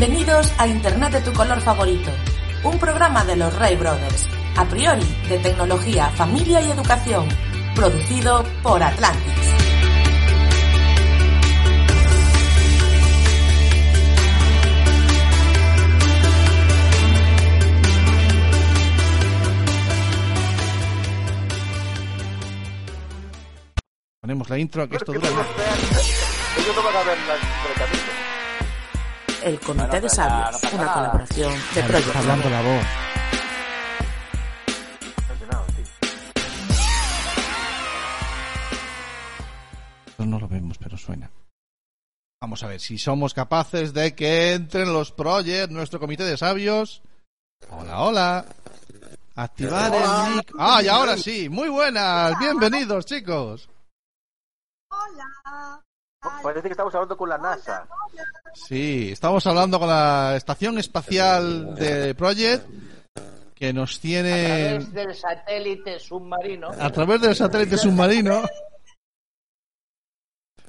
Bienvenidos a Internet de tu color favorito, un programa de los Ray Brothers, a priori de tecnología, familia y educación, producido por Atlantis. Ponemos la intro, que esto dura Yo más. tengo que ver la por el Comité de Sabios, una colaboración de Project hablando la voz. No lo vemos, pero suena. Vamos a ver si somos capaces de que entren los projects, nuestro comité de sabios. Hola, hola. Activar el mic. Ah, y ahora sí. Muy buenas. Bienvenidos, chicos. Parece que estamos hablando con la NASA. Sí, estamos hablando con la estación espacial de Project que nos a tiene través del satélite submarino. a través del satélite submarino.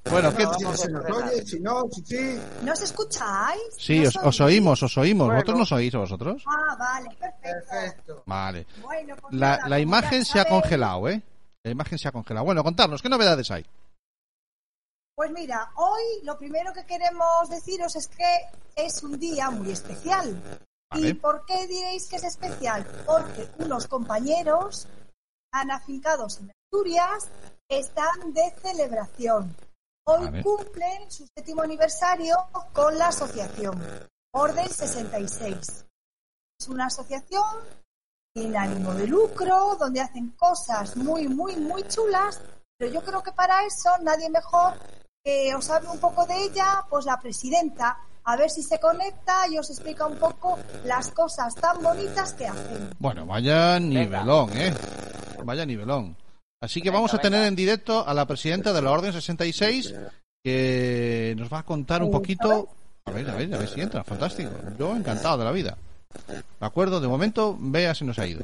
Bueno, ¿qué? Si se nos oye, si no, si sí. ¿Nos escucháis? Sí, ¿Nos os, os oímos, os oímos. Bueno. ¿Vosotros nos oís a vosotros? Ah, vale, perfecto. Perfecto. Vale. Bueno, pues La, la imagen se ha congelado, ¿eh? La imagen se ha congelado. Bueno, contarnos, ¿qué novedades hay? Pues mira, hoy lo primero que queremos deciros es que es un día muy especial. Vale. ¿Y por qué diréis que es especial? Porque unos compañeros han afincados en Asturias están de celebración. Hoy Vale. cumplen su séptimo aniversario con la asociación Orden 66. Es una asociación sin ánimo de lucro, donde hacen cosas muy, muy, muy chulas, pero yo creo que para eso nadie mejor que os hable un poco de ella, pues la presidenta, a ver si se conecta y os explica un poco las cosas tan bonitas que hacen. Bueno, vaya nivelón, ¿eh? Vaya nivelón. Así que vamos a tener en directo a la presidenta de la Orden 66 que nos va a contar un poquito. A ver, a ver, a ver si entra. Fantástico. Yo encantado de la vida. ¿De acuerdo? De momento, vea si nos ha ido.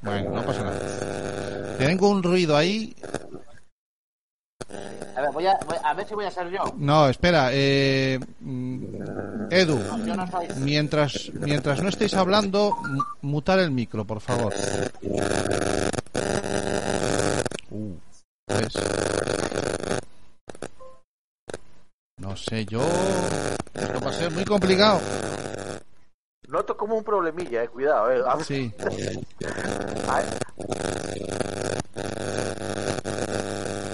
Bueno, no pasa nada. Tengo un ruido ahí. A ver, voy a, voy- a ver si voy a ser yo. No, espera. Eh, mm, Edu, mientras, mientras no estéis hablando, mu- mutar el micro, por favor. Uh, ¿ves? No sé, yo. Esto va a ser muy complicado. Noto como un problemilla, eh. Cuidado, eh. Sí.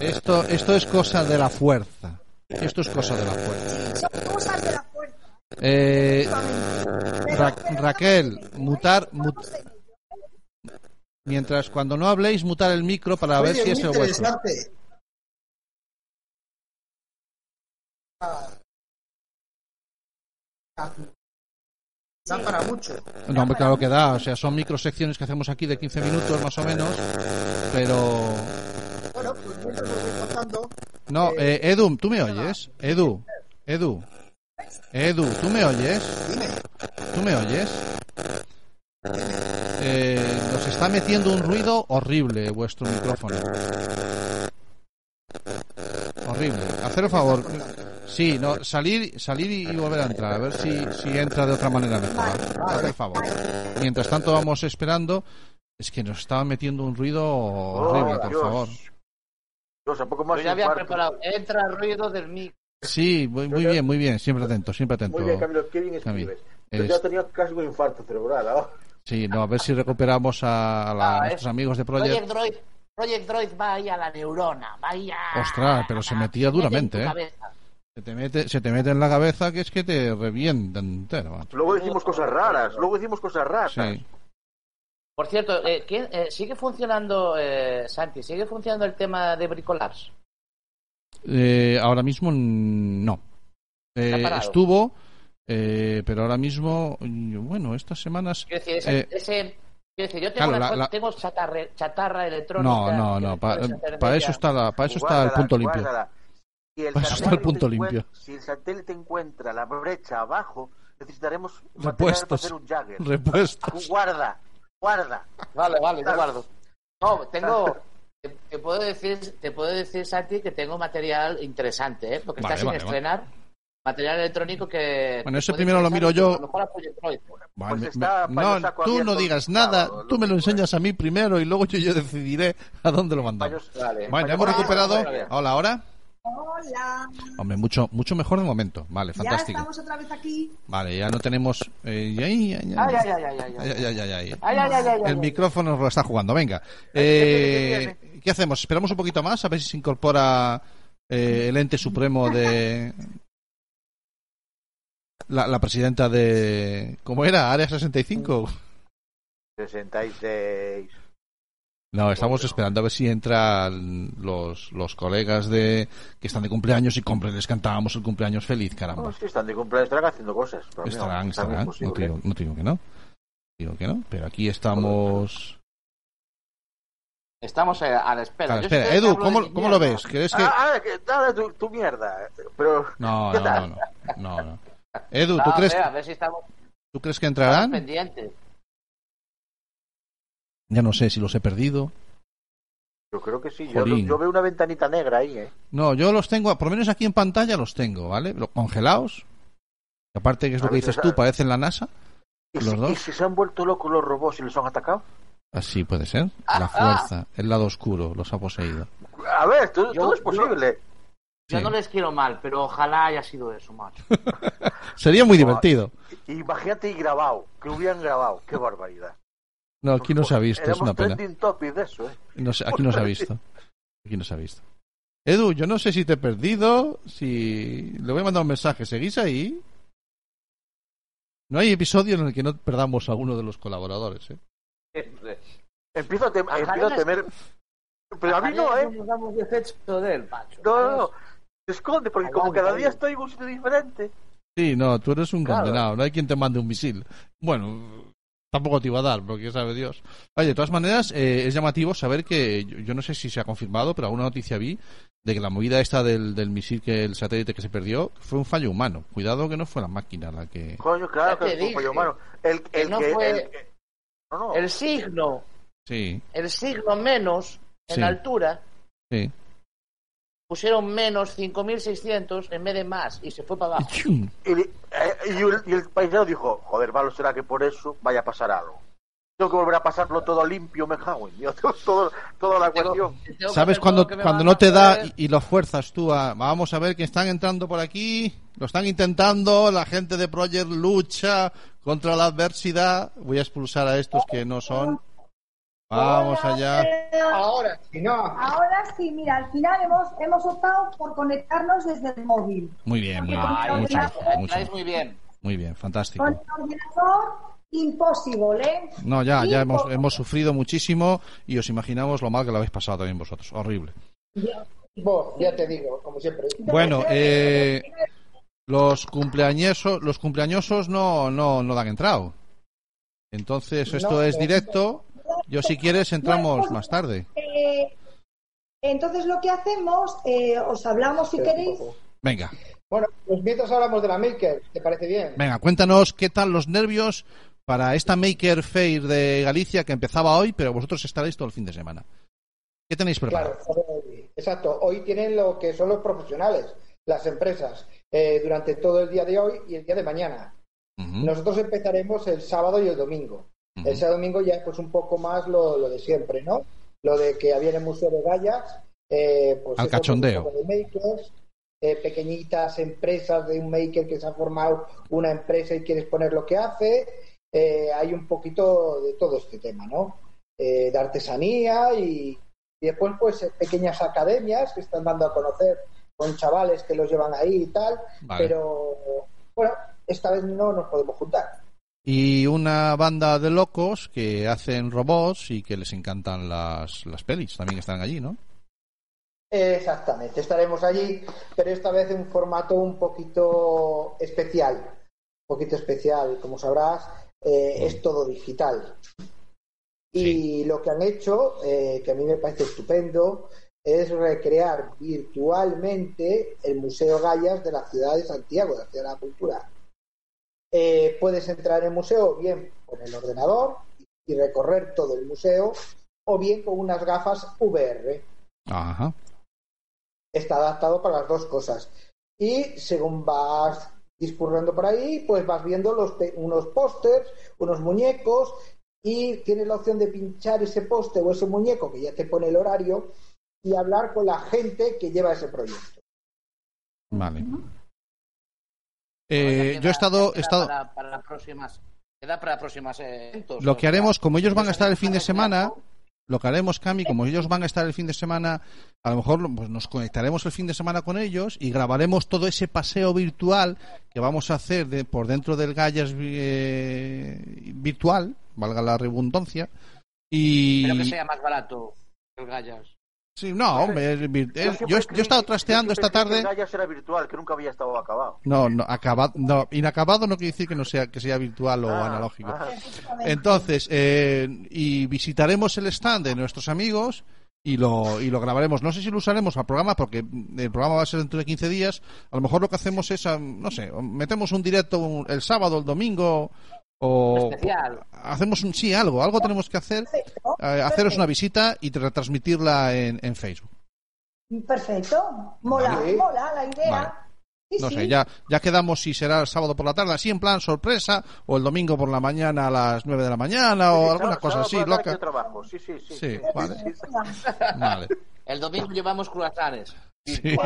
Esto, esto es cosa de la fuerza. Esto es cosa de la fuerza. Son cosas de la fuerza. Eh, Ra- Raquel, mutar, mut- mientras cuando no habléis, mutar el micro para ver si es el vuestro. Da para mucho. No, hombre, claro que da. O sea, son microsecciones que hacemos aquí de 15 minutos más o menos. Pero. No, eh, Edu, ¿tú me oyes? Edu, Edu, Edu, ¿tú me oyes? dime. ¿Tú me oyes? Eh, nos está metiendo un ruido horrible vuestro micrófono. Horrible. Hacer el favor. Sí, no, salir, salir y volver a entrar. A ver si, si entra de otra manera mejor. Haz el favor. Mientras tanto vamos esperando. Es que nos estaba metiendo un ruido horrible, por favor. Poco más Yo ya había infarto. preparado. Entra el ruido del mic. Sí, muy, muy bien, muy bien. Siempre atento, siempre atento. Muy bien, Camilo, qué bien Camilo. escribes. Yo Es- ya tenía casi un infarto cerebral. Sí, no, a ver si recuperamos a, la- Ah, nuestros es- amigos de Project Project. Droid, Project Droid va ahí a la neurona. Va ahí a... Ostras, pero se metía duramente, ¿eh? Se te, mete, se te mete en la cabeza que es que te revienta entero. Luego decimos cosas raras. Luego decimos cosas raras. Sí. Por cierto, eh, ¿quién- eh, ¿sigue funcionando, eh, Santi, sigue funcionando el tema de bricolage? Eh, ahora mismo no. Eh, estuvo, Eh, pero ahora mismo, bueno, estas semanas... Quiero decir, ese, eh, ese- quiero decir, yo tengo, Claro, una la- tengo chatarra, chatarra electrónica. no, no, no, para eso está, la, para eso está el punto limpio. guárdala. Si el Para eso está el satélite punto limpio. Si el satélite encuentra la brecha abajo, necesitaremos para Repuestos. hacer un Jagger. Repuestos. Guarda, guarda. Vale, vale, yo guardo. No, tengo. Te, te puedo decir, te puedo decir, Santi, que tengo material interesante, ¿eh? Porque Vale, está sin vale, estrenar. Material electrónico que. Bueno, puede primero lo miro yo. a lo mejor a Project Droid. Vale, Pues me- está no, tú no digas nada, tú me lo enseñas a mí primero y luego yo, yo decidiré a dónde lo mandamos. Vale. Bueno, hemos recuperado. Hola, ahora. Hola. Hombre, mucho, mucho mejor de momento. Vale, Ya fantástico. estamos otra vez aquí. Vale, ya no tenemos. ya- ya- ya- Ay, ay, ay, ay, ay, ya- ay. ya- ya- ya- ya. Ay, ay, ay, ay, ay, El micrófono nos lo está jugando. Venga. Eh, ¿Qué hacemos? ¿Esperamos un poquito más? A ver si se incorpora eh, el ente supremo de. La, la presidenta de. ¿Cómo era? ¿Área 65? 66. No, estamos esperando a ver si entran los, los colegas de que están de cumpleaños y compren, les cantábamos el cumpleaños feliz, No, caramba. sí, están de cumpleaños, estarán haciendo cosas. pero Estarán, estarán. es No te, digo, no te digo que no. Digo que no, pero aquí estamos. Estamos eh, a la espera. Claro, Yo espera, Edu, ¿cómo, cómo lo ves? ¿Crees que.? Ah, ah, que dale tu, tu mierda. Pero, No, ¿qué no, no, no, no, no. Edu, ¿tú Ah, crees, A ver si estamos, ¿tú crees que estamos entrarán? pendientes. Ya no sé si los he perdido. yo creo que sí. Yo, veo una ventanita negra ahí, ¿eh? No, yo los tengo, por lo menos aquí en pantalla los tengo, ¿vale? Lo- Congelados. Aparte, que es lo que dices tú, parecen la NASA. ¿Y ¿Los si, dos? y si se han vuelto locos los robots y los han atacado? Así puede ser. Ah, La ah. fuerza, el lado oscuro, los ha poseído. A ver, todo, Yo- todo es yo- posible. Yo Sí. no les quiero mal, pero ojalá haya sido eso, macho. Sería muy divertido. Imagínate y grabado, que hubieran grabado. Qué barbaridad. No, aquí no se ha visto, es una pena. trending topic de eso, ¿eh? No sé, aquí no se ha visto. Aquí no se ha visto. Edu, yo no sé si te he perdido, si... Le voy a mandar un mensaje. ¿Seguís ahí? No hay episodio en el que no perdamos a uno de los colaboradores, ¿eh? Empiezo a, tem- empiezo a temer. Pero a mí no, ¿eh? No, no, no. Se esconde, porque como cada día estoy en un sitio diferente. Sí, no, tú eres un Claro. condenado. No hay quien te mande un misil. Bueno, tampoco te iba a dar, porque sabe Dios. Oye, de todas maneras, eh, es llamativo saber que, yo, yo no sé si se ha confirmado, pero alguna noticia vi de que la movida esta del, del misil, que el satélite que se perdió, fue un fallo humano. Cuidado que no fue la máquina la que... Coño, claro Ya que es un pollo humano. El, Que el no que. fue- el que- no, no. El signo, Sí, el signo menos en Sí. altura, sí. Pusieron menos 5.600 en vez de más y se fue para abajo. Eh, y el, y el paisano dijo: Joder, malo será que por eso vaya a pasar algo. Tengo que volver a pasarlo todo limpio, me cago en Dios, todo, toda la cuestión. ¿Sabes cuando, cuando no te da y, y lo fuerzas tú a... Vamos a ver que están entrando por aquí, lo están intentando, la gente de Project lucha contra la adversidad. Voy a expulsar a estos que no son. Vamos Hola, allá. Ahora, si no, Ahora sí, mira, al final hemos, hemos optado por conectarnos desde el móvil. Muy bien, muy bien. Mucho, mucho. muy bien. Muy bien, fantástico. Con el ordenador, imposible, ¿eh? No, ya, ya hemos, hemos sufrido muchísimo y os imaginamos lo mal que lo habéis pasado también vosotros. Horrible. vos, ya te digo, como siempre. Bueno, eh, los cumpleañesos, los cumpleañosos no, no, no dan entrado. Entonces, esto No, es directo. Yo, si quieres, entramos más tarde. Eh, entonces lo que hacemos, eh, os hablamos si queréis. Venga, Bueno, pues mientras hablamos de la Maker, ¿te parece bien? venga, cuéntanos qué tal los nervios para esta Maker Fair de Galicia que empezaba hoy, pero vosotros estaréis todo el fin de semana. ¿Qué tenéis preparado? Claro, exacto. Hoy tienen lo que son los profesionales, las empresas, eh, durante todo el día de hoy y el día de mañana. Nosotros empezaremos el sábado y el domingo. Ujú. El sábado y domingo ya pues un poco más lo, lo de siempre, ¿no? Lo de que había en el Museo de Gallas, eh, pues Al cachondeo. de makers, eh, pequeñitas empresas de un maker que se ha formado una empresa y quiere exponer lo que hace. Eh, hay un poquito de todo este tema, ¿no? Eh, de artesanía y, y después pues pequeñas academias que están dando a conocer con chavales que los llevan ahí y tal, Vale. pero bueno, esta vez no nos podemos juntar. Y una banda de locos que hacen robots y que les encantan las, las pelis. También están allí, ¿no? Exactamente, estaremos allí, pero esta vez en un formato un poquito especial. poquito especial, como sabrás, eh, es todo digital. Y lo que han hecho, eh, que a mí me parece estupendo, es recrear virtualmente el Museo Gallas de la ciudad de Santiago, de la ciudad de la cultura. Eh, puedes entrar en el museo bien con el ordenador y recorrer todo el museo, o bien con unas gafas VR. Ajá. Está adaptado para las dos cosas. Y según vas discurriendo por ahí, pues vas viendo los pe- unos pósters, unos muñecos, y tienes la opción de pinchar ese póster o ese muñeco que ya te pone el horario y hablar con la gente que lleva ese proyecto. Vale. Eh, Queda- yo he estado, he queda estado, Para, para próximas, queda para próximas eventos. Lo que haremos, como ellos van a estar el fin de semana, lo que haremos, Cami, como ellos van a estar el fin de semana, a lo mejor pues, nos conectaremos el fin de semana con ellos y grabaremos todo ese paseo virtual que vamos a hacer de- por dentro del Gallas eh, virtual, valga la redundancia. Y Pero que sea más barato el Gallas. Sí, no, hombre, es yo, yo he estado trasteando esta que tarde. Gallas era virtual, que nunca había estado acabado. No, no, acabado, no, inacabado no quiere decir que no sea que sea virtual o Ah, analógico. ah. Entonces, eh, y visitaremos el stand de nuestros amigos y lo, y lo grabaremos. No sé si lo usaremos al programa porque el programa va a ser dentro de 15 días. A lo mejor lo que hacemos es, no sé, metemos un directo un- el sábado, el domingo o Especial. hacemos un sí algo, algo tenemos que hacer, Perfecto. eh, haceros una visita y retransmitirla en, en Facebook. Perfecto. Mola, Vale. mola la idea. Vale. Sí, No sí. sé, ya, ya quedamos si será el sábado por la tarde, así en plan sorpresa, o el domingo por la mañana a las 9 de la mañana, o Sí, alguna sábado- cosa sábado así, loca. trabajo. Sí, sí, sí. Sí, vale. Vale. El domingo llevamos croissants. Sí.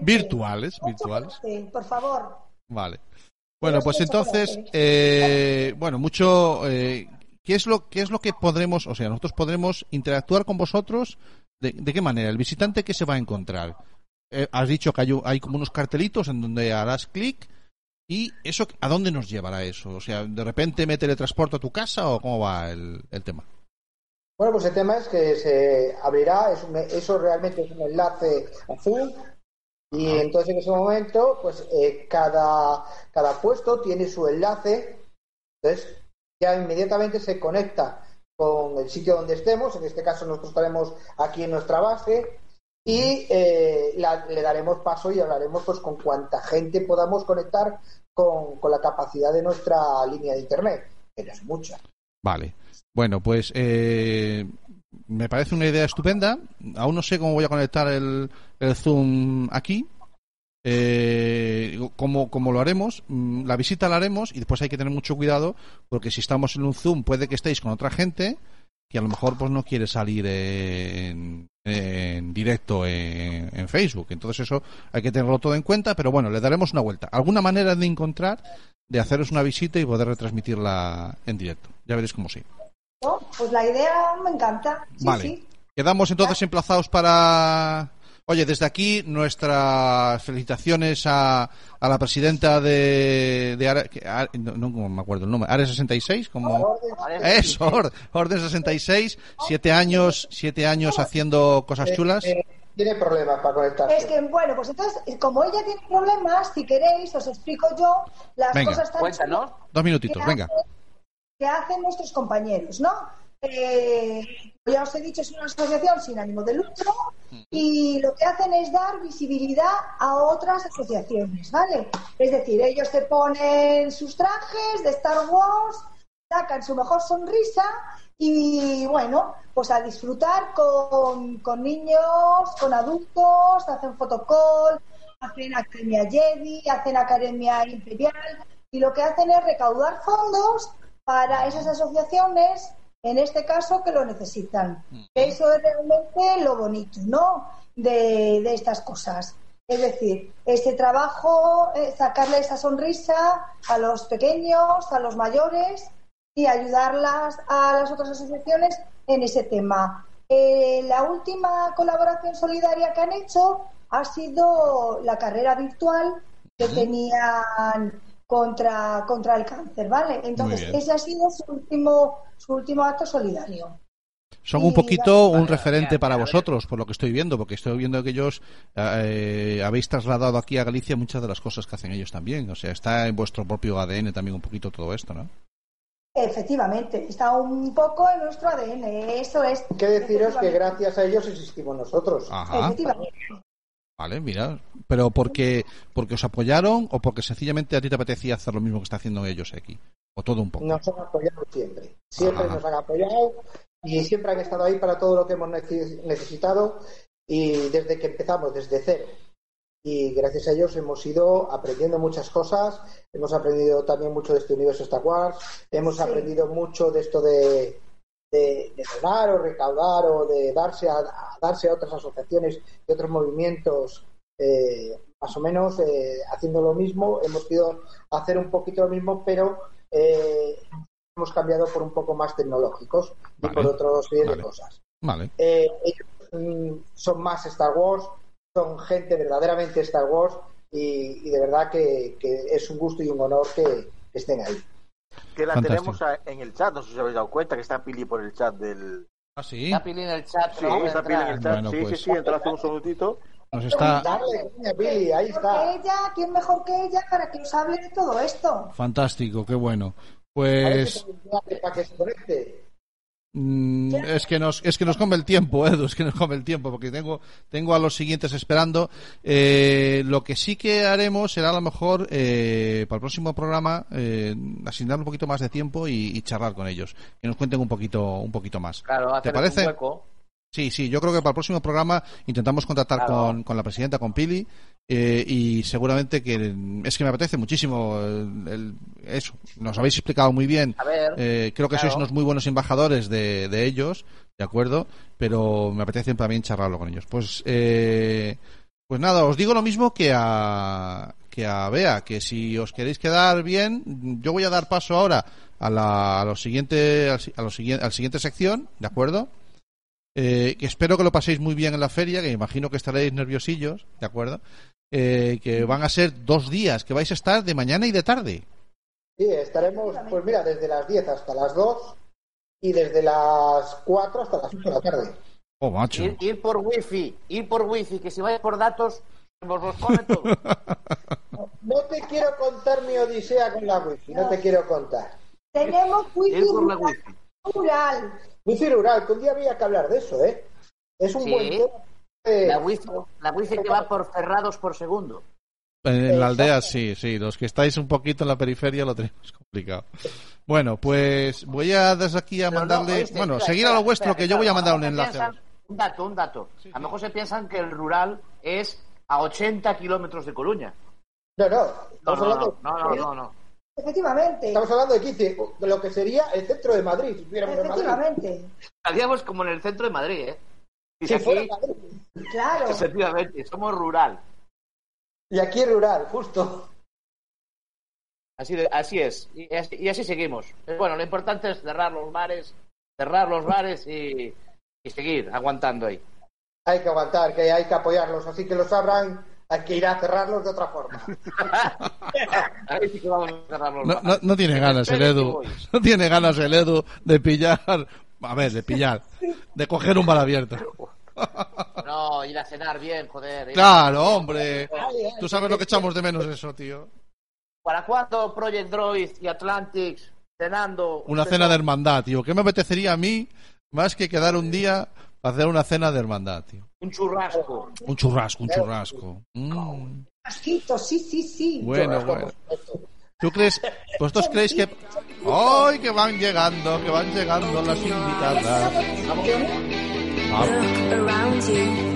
Virtuales, virtuales. Por favor. Vale. Bueno, pues entonces, eh, bueno, mucho. Eh, ¿qué es lo qué es lo que podremos, o sea, nosotros podremos interactuar con vosotros? ¿De, de qué manera? El visitante qué se va a encontrar. Eh, has dicho que hay, hay como unos cartelitos en donde harás clic y eso a dónde nos llevará eso. O sea, de repente me teletransporto a tu casa o cómo va el, el tema. Bueno, pues el tema es que se abrirá, es un- eso realmente es un enlace azul y entonces en ese momento, pues eh, cada, cada puesto tiene su enlace, entonces ya inmediatamente se conecta con el sitio donde estemos, en este caso nosotros estaremos aquí en nuestra base. Y eh, la- le daremos paso y hablaremos pues con cuanta gente podamos conectar con, con la capacidad de nuestra línea de internet, que es mucha. Vale. Bueno, pues eh, me parece una idea estupenda. Aún no sé cómo voy a conectar el, el Zoom aquí. Eh, cómo lo haremos. Mm, La visita la haremos y después hay que tener mucho cuidado porque si estamos en un Zoom puede que estéis con otra gente que a lo mejor pues no quiere salir en, en directo en, en Facebook. Entonces eso hay que tenerlo todo en cuenta, pero bueno, le daremos una vuelta. ¿Alguna manera de encontrar de haceros una visita y poder retransmitirla en directo? Ya veréis cómo sí. ¿No? Pues la idea me encanta. Sí, Vale. sí. Quedamos entonces emplazados para. Oye, desde aquí nuestras felicitaciones a, a la presidenta de, de Are- que- Are- no, no me acuerdo el nombre, Are 66, como eso, Or- Orden 66, siete años, siete años haciendo cosas chulas. Eh, tiene problemas para conectarse. Es que, bueno, pues entonces, como ella tiene problemas, si queréis, os explico yo las Venga. cosas tan Cuéntanos. Dos minutitos, venga. Que hacen nuestros compañeros, ¿no? Eh, ya os he dicho, es una asociación sin ánimo de lucro y lo que hacen es dar visibilidad a otras asociaciones, ¿vale? Es decir, ellos te ponen sus trajes de Star Wars, sacan su mejor sonrisa y bueno, pues a disfrutar con, con niños, con adultos, hacen fotocall, hacen academia Jedi, hacen academia imperial y lo que hacen es recaudar fondos para esas asociaciones, en este caso, que lo necesitan. Eso es realmente lo bonito, ¿no? De, de estas cosas. Es decir, ese trabajo, eh, sacarle esa sonrisa a los pequeños, a los mayores y ayudarlas a las otras asociaciones en ese tema. Eh, la última colaboración solidaria que han hecho ha sido la carrera virtual que tenían contra, contra el cáncer, ¿vale? Entonces, ese ha sido su último, su último acto solidario. son un poquito un referente para vosotros, por lo que estoy viendo, porque estoy viendo que ellos eh, habéis trasladado aquí a Galicia muchas de las cosas que hacen ellos también. O sea, está en vuestro propio ADN también un poquito todo esto, ¿no? Efectivamente, está un poco en nuestro ADN, eso es. Hay que deciros que gracias a ellos existimos nosotros. Ajá. Efectivamente. Vale, mira. Pero porque, porque os apoyaron o porque sencillamente a ti te apetecía hacer lo mismo que está haciendo ellos aquí. O todo un poco. Nos han apoyado siempre. Siempre Ajá. nos han apoyado y siempre han estado ahí para todo lo que hemos nece- necesitado y desde que empezamos, desde cero. Y gracias a ellos hemos ido aprendiendo muchas cosas, hemos aprendido también mucho de este universo Star Wars, hemos Sí. aprendido mucho de esto de, de, de donar o recaudar o de darse a, a darse a otras asociaciones y otros movimientos eh, más o menos eh, haciendo lo mismo. Hemos ido a hacer un poquito lo mismo, pero eh, hemos cambiado por un poco más tecnológicos y por otro serie Vale. de cosas. Vale. Eh, ellos mm, son más Star Wars, son gente verdaderamente Star Wars y, y de verdad que, que es un gusto y un honor que, que estén ahí. Que la Fantástico. tenemos en el chat, no sé si os habéis dado cuenta que está Pili por el chat del. Ah, sí. Está Pili en el chat. Sí, está Pili en el chat. Bueno, sí, pues. sí, sí, entra hace un segundito. Nos está coño, Billy, ahí Mejor que está. ella, ¿quién mejor que ella para que os hable de todo esto? fantástico, qué bueno. Pues para que se conecte. Mm, es que nos es que nos come el tiempo, Edu, es que nos come el tiempo porque tengo tengo a los siguientes esperando. Eh, lo que sí que haremos será a lo mejor eh, para el próximo programa eh, asignar un poquito más de tiempo y, y charlar con ellos, que nos cuenten un poquito un poquito más. Claro, ¿Te parece? un hueco. Sí, sí, yo creo que para el próximo programa intentamos contactar Claro. con, con la presidenta, con Pili, eh, y seguramente que es que me apetece muchísimo el- el- eso. Nos habéis explicado muy bien. A ver. Eh, creo que claro. sois unos muy buenos embajadores de, de ellos, ¿de acuerdo? Pero me apetece también charlarlo con ellos. Pues, eh, pues nada, os digo lo mismo que a, que a Bea, que si os queréis quedar bien, yo voy a dar paso ahora a la, a lo siguiente, al, a lo siguiente, al siguiente sección, ¿de acuerdo? Eh, que espero que lo paséis muy bien en la feria, que imagino que estaréis nerviosillos, ¿de acuerdo? Eh, que van a ser dos días, que vais a estar de mañana y de tarde. Sí, estaremos, pues mira, desde las 10 hasta las 2 y desde las 4 hasta las 8 de la tarde. Oh, macho. Ir, ir por wifi, ir por wifi, que si vais por datos, nos los come todo. No te quiero contar mi odisea con la wifi, no te quiero contar. Tenemos wifi la rural. wifi. rural. Wifi rural, que un día había que hablar de eso, ¿eh? Es un Sí. buen tema. eh, La wifi, la wifi que va por cerrados por segundo. En la aldea sí, sí. Los que estáis un poquito en la periferia lo tenemos complicado. Bueno, pues voy a desde aquí a no, mandarle. oíste, bueno, espera, seguir a lo vuestro, espera, que yo voy a mandar un enlace. piensan- Un dato, un dato. A lo mejor se piensan que el rural es a 80 kilómetros de Coruña. No, no, No, estamos, no, hablando, no, no, no, no, no. Efectivamente. estamos hablando de 15, de lo que sería el centro de Madrid, si estuviéramos en Madrid. Efectivamente. Estaríamos como en el centro de Madrid, ¿eh? Y Si fuera aquí, Madrid. Claro. efectivamente, somos rural. Y aquí rural, justo. Así, de- así es. Y así, y así seguimos. Bueno, lo importante es cerrar los bares, cerrar los bares y, y seguir aguantando ahí. Hay que aguantar, que hay que apoyarlos, así que los abran, hay que ir a cerrarlos de otra forma. Ahí sí que vamos a cerrar los No, no, no tiene ganas el Edu. No tiene ganas el Edu de pillar. A ver, de pillar. De coger un bar abierto. No, ir a cenar bien, joder. a- Claro, hombre. Ay, ay, Tú sabes lo que echamos de menos eso, tío. ¿Para cuándo Project Droid y Atlantics cenando? Una cena de hermandad, tío. ¿Qué me apetecería a mí más que quedar un día para hacer una cena de hermandad, tío? Un churrasco. Un churrasco, un churrasco. Mm. Asquito, sí, sí, sí. Bueno, bueno. ¿Tú crees, vosotros creéis que... ¡Ay, que van llegando, que van llegando las invitadas! Ah, around you.